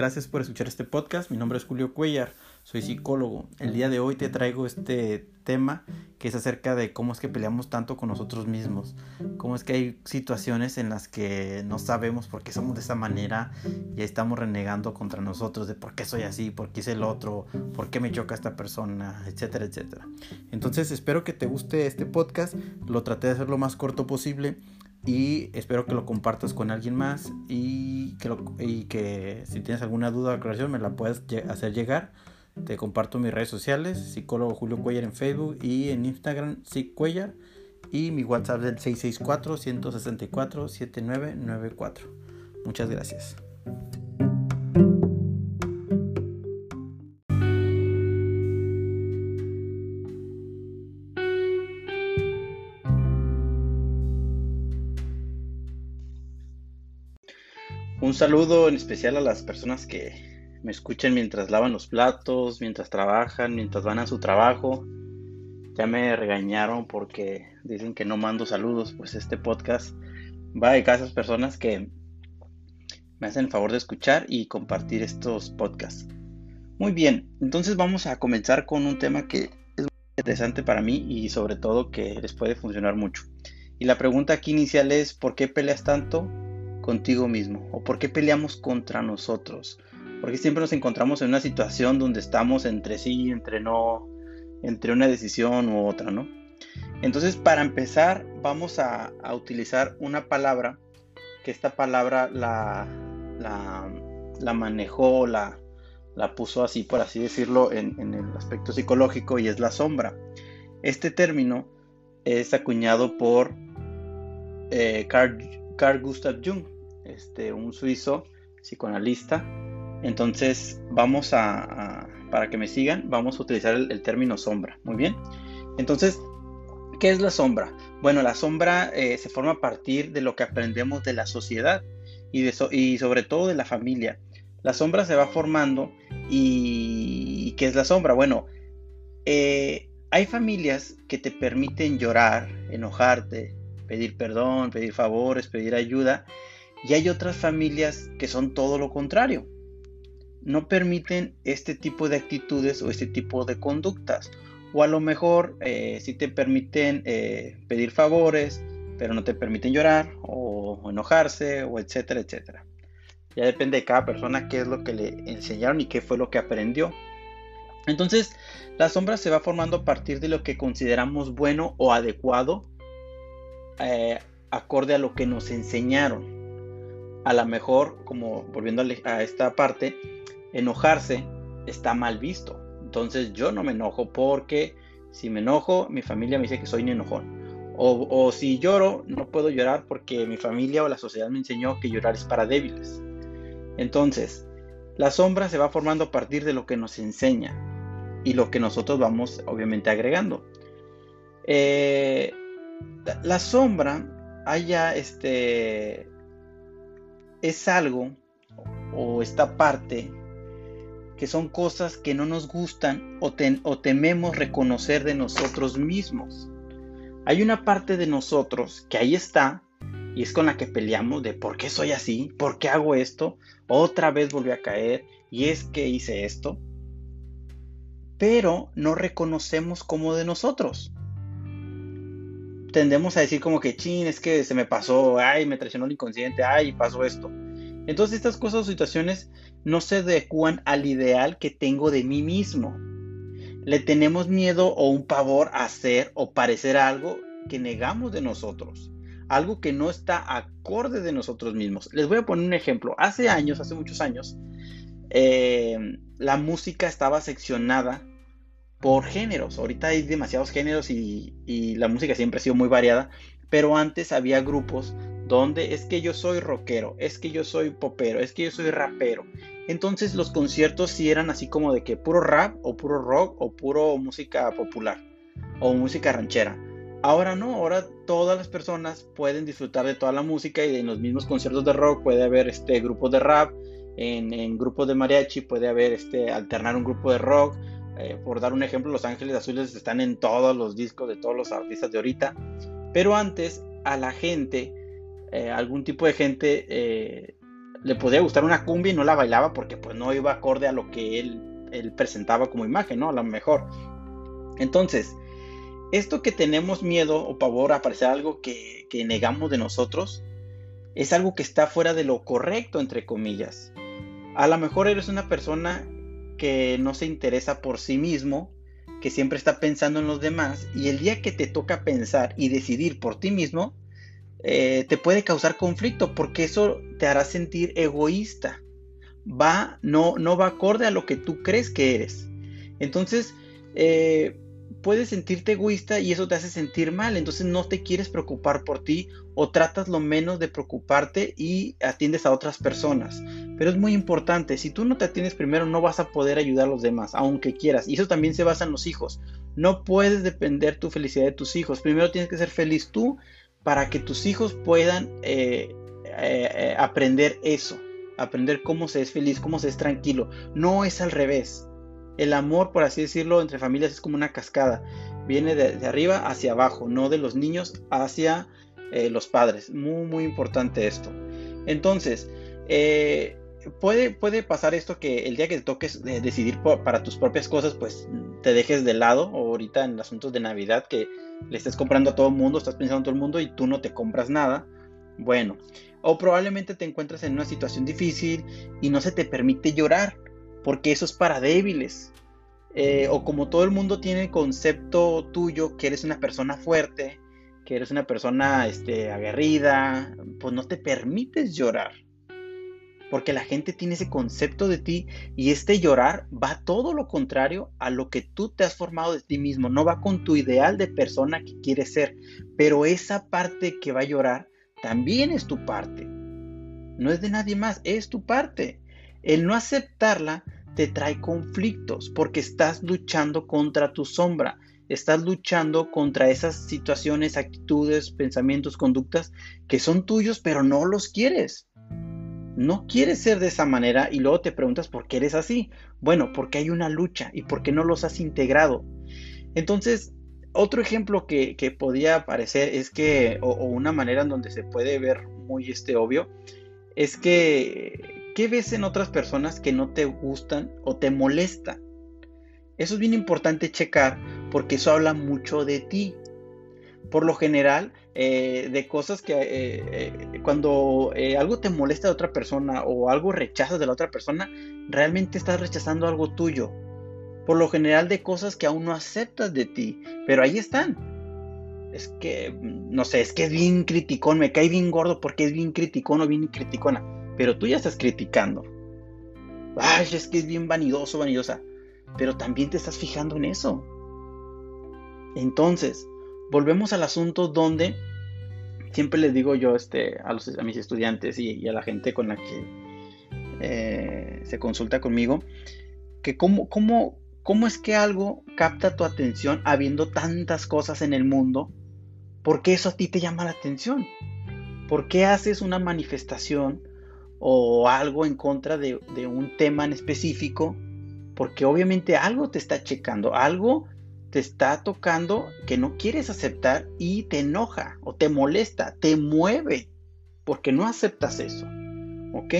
gracias por escuchar este podcast. Mi nombre es Julio Cuellar, soy psicólogo. El día de hoy te traigo este tema que es acerca de cómo es que peleamos tanto con nosotros mismos. Cómo es que hay situaciones en las que no sabemos por qué somos de esa manera y estamos renegando contra nosotros de por qué soy así, por qué es el otro, por qué me choca esta persona, etcétera, etcétera. Entonces espero que te guste este podcast. Lo traté de hacer lo más corto posible y espero que lo compartas con alguien más y que, y que si tienes alguna duda o aclaración me la puedes hacer llegar. Te comparto mis redes sociales, psicólogo Julio Cuellar en Facebook y en Instagram, Cuellar y mi WhatsApp es el 664-164-7994. Muchas gracias. Un saludo en especial a las personas que me escuchen mientras lavan los platos, mientras trabajan, mientras van a su trabajo. Ya me regañaron porque dicen que no mando saludos, pues este podcast va de esas personas que me hacen el favor de escuchar y compartir estos podcasts. Muy bien, entonces vamos a comenzar con un tema que es muy interesante para mí y sobre todo que les puede funcionar mucho. Y la pregunta aquí inicial es, ¿por qué peleas tanto contigo mismo? ¿O por qué peleamos contra nosotros? Porque siempre nos encontramos en una situación donde estamos entre sí, entre no, entre una decisión u otra, ¿no? Entonces, para empezar, vamos a, utilizar una palabra, que esta palabra la, la, manejó, la, la puso así, por así decirlo, en, el aspecto psicológico y es la sombra. Este término es acuñado por eh, Carl Gustav Jung, este, un suizo psicoanalista. Entonces vamos a, para que me sigan, vamos a utilizar el, término sombra. Muy bien. Entonces, ¿qué es la sombra? Bueno, la sombra eh, se forma a partir de lo que aprendemos de la sociedad y, de y sobre todo de la familia. La sombra se va formando y ¿qué es la sombra? Bueno, eh, hay familias que te permiten llorar, enojarte, pedir perdón, pedir favores, pedir ayuda. Y hay otras familias que son todo lo contrario. No permiten este tipo de actitudes o este tipo de conductas. O a lo mejor eh, sí te permiten eh, pedir favores, pero no te permiten llorar o, enojarse o etcétera, etcétera. Ya depende de cada persona qué es lo que le enseñaron y qué fue lo que aprendió. Entonces, la sombra se va formando a partir de lo que consideramos bueno o adecuado eh, acorde a lo que nos enseñaron. A lo mejor, como volviendo a esta parte, enojarse está mal visto. Entonces yo no me enojo porque si me enojo, mi familia me dice que soy un enojón. O, o, si lloro, no puedo llorar porque mi familia o la sociedad me enseñó que llorar es para débiles. Entonces, la sombra se va formando a partir de lo que nos enseña y lo que nosotros vamos obviamente agregando. Eh, la sombra haya este es algo o esta parte que son cosas que no nos gustan o, o, tememos reconocer de nosotros mismos. Hay una parte de nosotros que ahí está y es con la que peleamos de por qué soy así, por qué hago esto, otra vez volví a caer y es que hice esto, pero no reconocemos como de nosotros tendemos a decir como que, chin, es que se me pasó, ay, me traicionó el inconsciente, ay, pasó esto. Entonces estas cosas o situaciones no se adecuan al ideal que tengo de mí mismo. Le tenemos miedo o un pavor a hacer o parecer algo que negamos de nosotros, algo que no está acorde de nosotros mismos. Les voy a poner un ejemplo. Hace años, hace muchos años, eh, la música estaba seccionada por géneros. Ahorita hay demasiados géneros y, la música siempre ha sido muy variada, pero antes había grupos donde es que yo soy rockero, es que yo soy popero, es que yo soy rapero. Entonces los conciertos sí eran así como de que puro rap o puro rock o puro música popular o música ranchera. Ahora no, ahora todas las personas pueden disfrutar de toda la música y en los mismos conciertos de rock puede haber este grupos de rap, en, en grupos de mariachi puede haber este alternar un grupo de rock, eh, por dar un ejemplo, Los Ángeles Azules están en todos los discos de todos los artistas de ahorita. Pero antes a la gente, eh, algún tipo de gente, eh, le podía gustar una cumbia y no la bailaba porque pues no iba acorde a lo que él, presentaba como imagen, ¿no? A lo mejor. Entonces, esto que tenemos miedo o pavor a parecer algo que negamos de nosotros, es algo que está fuera de lo correcto, entre comillas. A lo mejor eres una persona que no se interesa por sí mismo, que siempre está pensando en los demás, y el día que te toca pensar y decidir por ti mismo, eh, te puede causar conflicto porque eso te hará sentir egoísta. Va, no, no va acorde a lo que tú crees que eres. Entonces, eh, puedes sentirte egoísta y eso te hace sentir mal. Entonces no te quieres preocupar por ti o tratas lo menos de preocuparte y atiendes a otras personas. Pero es muy importante, si tú no te atiendes primero no vas a poder ayudar a los demás, aunque quieras. Y eso también se basa en los hijos. No puedes depender tu felicidad de tus hijos. Primero tienes que ser feliz tú para que tus hijos puedan eh, eh, eh, aprender eso, aprender cómo se es feliz, cómo se es tranquilo. No es al revés. El amor, por así decirlo, entre familias es como una cascada. Viene de, arriba hacia abajo, no de los niños hacia los padres. Muy, muy importante esto. Entonces, puede, puede pasar esto que el día que te toques decidir para tus propias cosas, pues te dejes de lado, o ahorita en asuntos de Navidad, que le estés comprando a todo el mundo, estás pensando en todo el mundo y tú no te compras nada. Bueno, o probablemente te encuentras en una situación difícil y no se te permite llorar, porque eso es para débiles. Eh, o como todo el mundo tiene el concepto tuyo que eres una persona fuerte, que eres una persona este, aguerrida, pues no te permites llorar porque la gente tiene ese concepto de ti y este llorar va todo lo contrario a lo que tú te has formado de ti mismo, no va con tu ideal de persona que quieres ser, pero esa parte que va a llorar también es tu parte, no es de nadie más, es tu parte. El no aceptarla te trae conflictos porque estás luchando contra tu sombra, estás luchando contra esas situaciones, actitudes, pensamientos, conductas que son tuyos pero no los quieres no quieres ser de esa manera y luego te preguntas por qué eres así. Bueno, porque hay una lucha y por qué no los has integrado. Entonces, otro ejemplo que, podía aparecer es que, o, una manera en donde se puede ver muy este obvio, es que, ¿qué ves en otras personas que no te gustan o te molestan? Eso es bien importante checar porque eso habla mucho de ti por lo general, eh, de cosas que eh, eh, cuando algo te molesta de otra persona o algo rechazas de la otra persona, realmente estás rechazando algo tuyo. Por lo general de cosas que aún no aceptas de ti, pero ahí están. Es que, no sé, es que es bien criticón, me cae bien gordo porque es bien criticón o bien criticona, pero tú ya estás criticando. Ay, es que es bien vanidoso, vanidosa, pero también te estás fijando en eso. Entonces, volvemos al asunto donde siempre les digo yo este, a, los, mis estudiantes y, a la gente con la que eh, se consulta conmigo, que cómo, cómo, cómo es que algo capta tu atención habiendo tantas cosas en el mundo, ¿por qué eso a ti te llama la atención? ¿Por qué haces una manifestación o algo en contra de, un tema en específico? Porque obviamente algo te está checando, algo te está tocando que no quieres aceptar y te enoja o te molesta, te mueve, porque no aceptas eso. ¿Ok?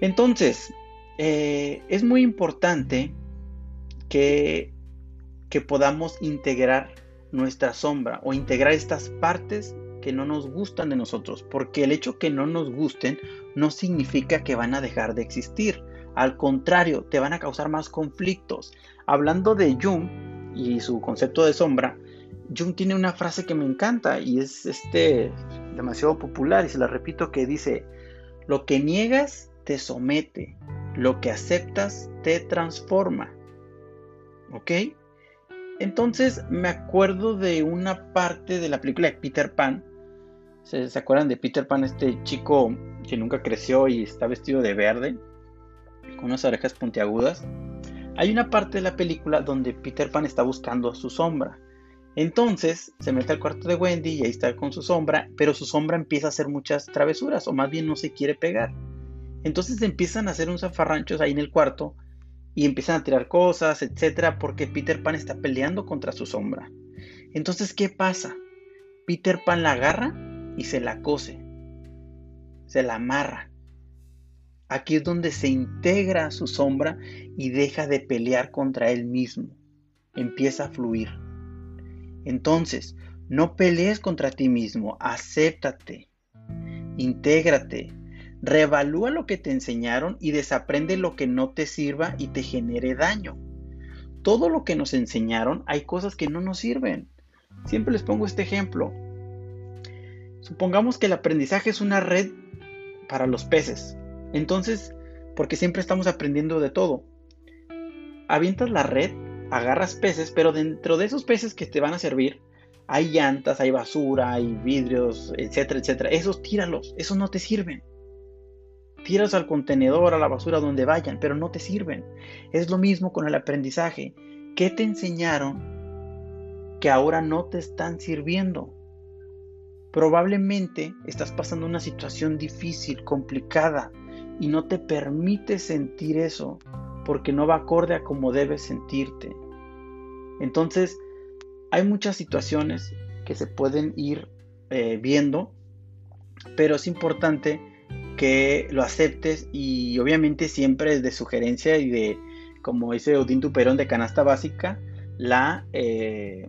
Entonces, eh, es muy importante que, que podamos integrar nuestra sombra o integrar estas partes que no nos gustan de nosotros, porque el hecho que no nos gusten no significa que van a dejar de existir. Al contrario, te van a causar más conflictos. Hablando de Jung y su concepto de sombra, Jung tiene una frase que me encanta y es este demasiado popular y se la repito que dice, lo que niegas te somete, lo que aceptas te transforma. ¿Ok? Entonces me acuerdo de una parte de la película de Peter Pan. ¿Se, ¿Se, acuerdan de Peter Pan, este chico que nunca creció y está vestido de verde? con unas orejas puntiagudas, hay una parte de la película donde Peter Pan está buscando su sombra. Entonces se mete al cuarto de Wendy y ahí está con su sombra, pero su sombra empieza a hacer muchas travesuras, o más bien no se quiere pegar. Entonces empiezan a hacer un zafarranchos ahí en el cuarto y empiezan a tirar cosas, etcétera, porque Peter Pan está peleando contra su sombra. Entonces, ¿qué pasa? Peter Pan la agarra y se la cose, se la amarra Aquí es donde se integra su sombra y deja de pelear contra él mismo. Empieza a fluir. Entonces, no pelees contra ti mismo, acéptate, intégrate, reevalúa lo que te enseñaron y desaprende lo que no te sirva y te genere daño. Todo lo que nos enseñaron, hay cosas que no nos sirven. Siempre les pongo este ejemplo. Supongamos que el aprendizaje es una red para los peces. Entonces, porque siempre estamos aprendiendo de todo. Avientas la red, agarras peces, pero dentro de esos peces que te van a servir, hay llantas, hay basura, hay vidrios, etcétera, etcétera. Esos tíralos, esos no te sirven. Tíralos al contenedor, a la basura, donde vayan, pero no te sirven. Es lo mismo con el aprendizaje. ¿Qué te enseñaron que ahora no te están sirviendo? Probablemente estás pasando una situación difícil, complicada, y no te permite sentir eso porque no va acorde a como debes sentirte. Entonces, hay muchas situaciones que se pueden ir eh, viendo, pero es importante que lo aceptes y obviamente siempre es de sugerencia y de, como dice Odín Tuperón de canasta básica, la, eh,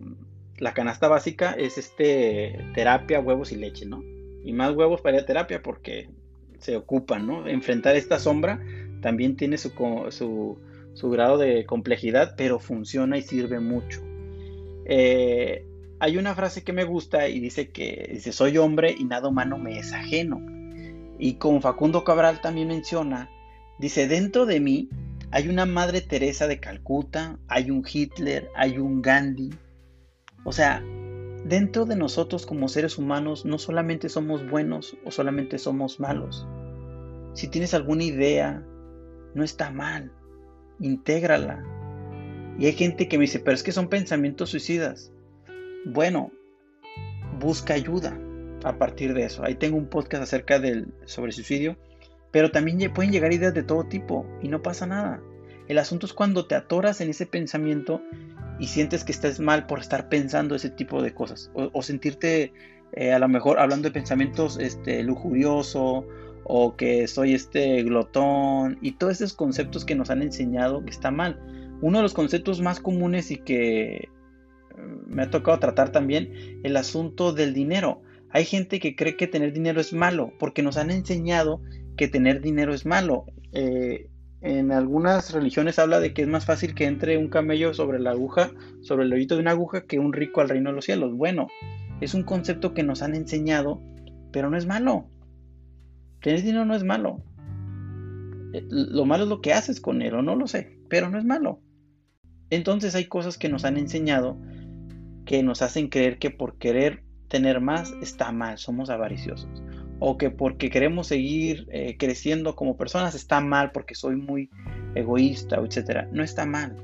la canasta básica es este terapia, huevos y leche, ¿no? Y más huevos para ir a terapia porque se ocupan, ¿no? Enfrentar esta sombra también tiene su, su, su grado de complejidad, pero funciona y sirve mucho. Eh, hay una frase que me gusta y dice que dice, soy hombre y nada humano me es ajeno. Y como Facundo Cabral también menciona, dice, dentro de mí hay una Madre Teresa de Calcuta, hay un Hitler, hay un Gandhi. O sea, dentro de nosotros como seres humanos no solamente somos buenos o solamente somos malos. Si tienes alguna idea, no está mal, intégrala, y hay gente que me dice, pero es que son pensamientos suicidas. Bueno, busca ayuda a partir de eso. Ahí tengo un podcast acerca del sobre suicidio, pero también pueden llegar ideas de todo tipo y no pasa nada. El asunto es cuando te atoras en ese pensamiento y sientes que estás mal por estar pensando ese tipo de cosas o, sentirte eh, a lo mejor hablando de pensamientos este, lujurioso o que soy este glotón y todos esos conceptos que nos han enseñado que está mal uno de los conceptos más comunes y que mm, me ha tocado tratar también, el asunto del dinero. Hay gente que cree que tener dinero es malo, porque nos han enseñado que tener dinero es malo. Eh, en algunas religiones habla de que es más fácil que entre un camello sobre la aguja, sobre el hoyito de una aguja, que un rico al reino de los cielos. Bueno, es un concepto que nos han enseñado, pero no es malo. Tener dinero no es malo. Eh, lo malo es lo que haces con él, o no lo sé, pero no es malo. Entonces hay cosas que nos han enseñado que nos hacen creer que por querer tener más está mal, somos avariciosos. O que porque queremos seguir eh, creciendo como personas está mal porque soy muy egoísta, etc. No está mal.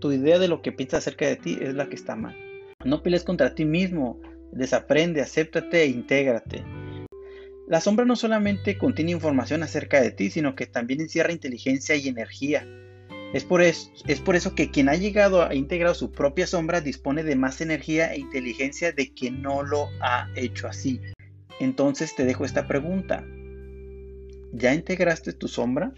Tu idea de lo que piensas acerca de ti es la que está mal. No pelees contra ti mismo. Desaprende, acéptate e intégrate. La sombra no solamente contiene información acerca de ti, sino que también encierra inteligencia y energía. Es por, eso, es por eso que quien ha llegado a integrar su propia sombra dispone de más energía e inteligencia de quien no lo ha hecho así. Entonces te dejo esta pregunta. ¿Ya integraste tu sombra?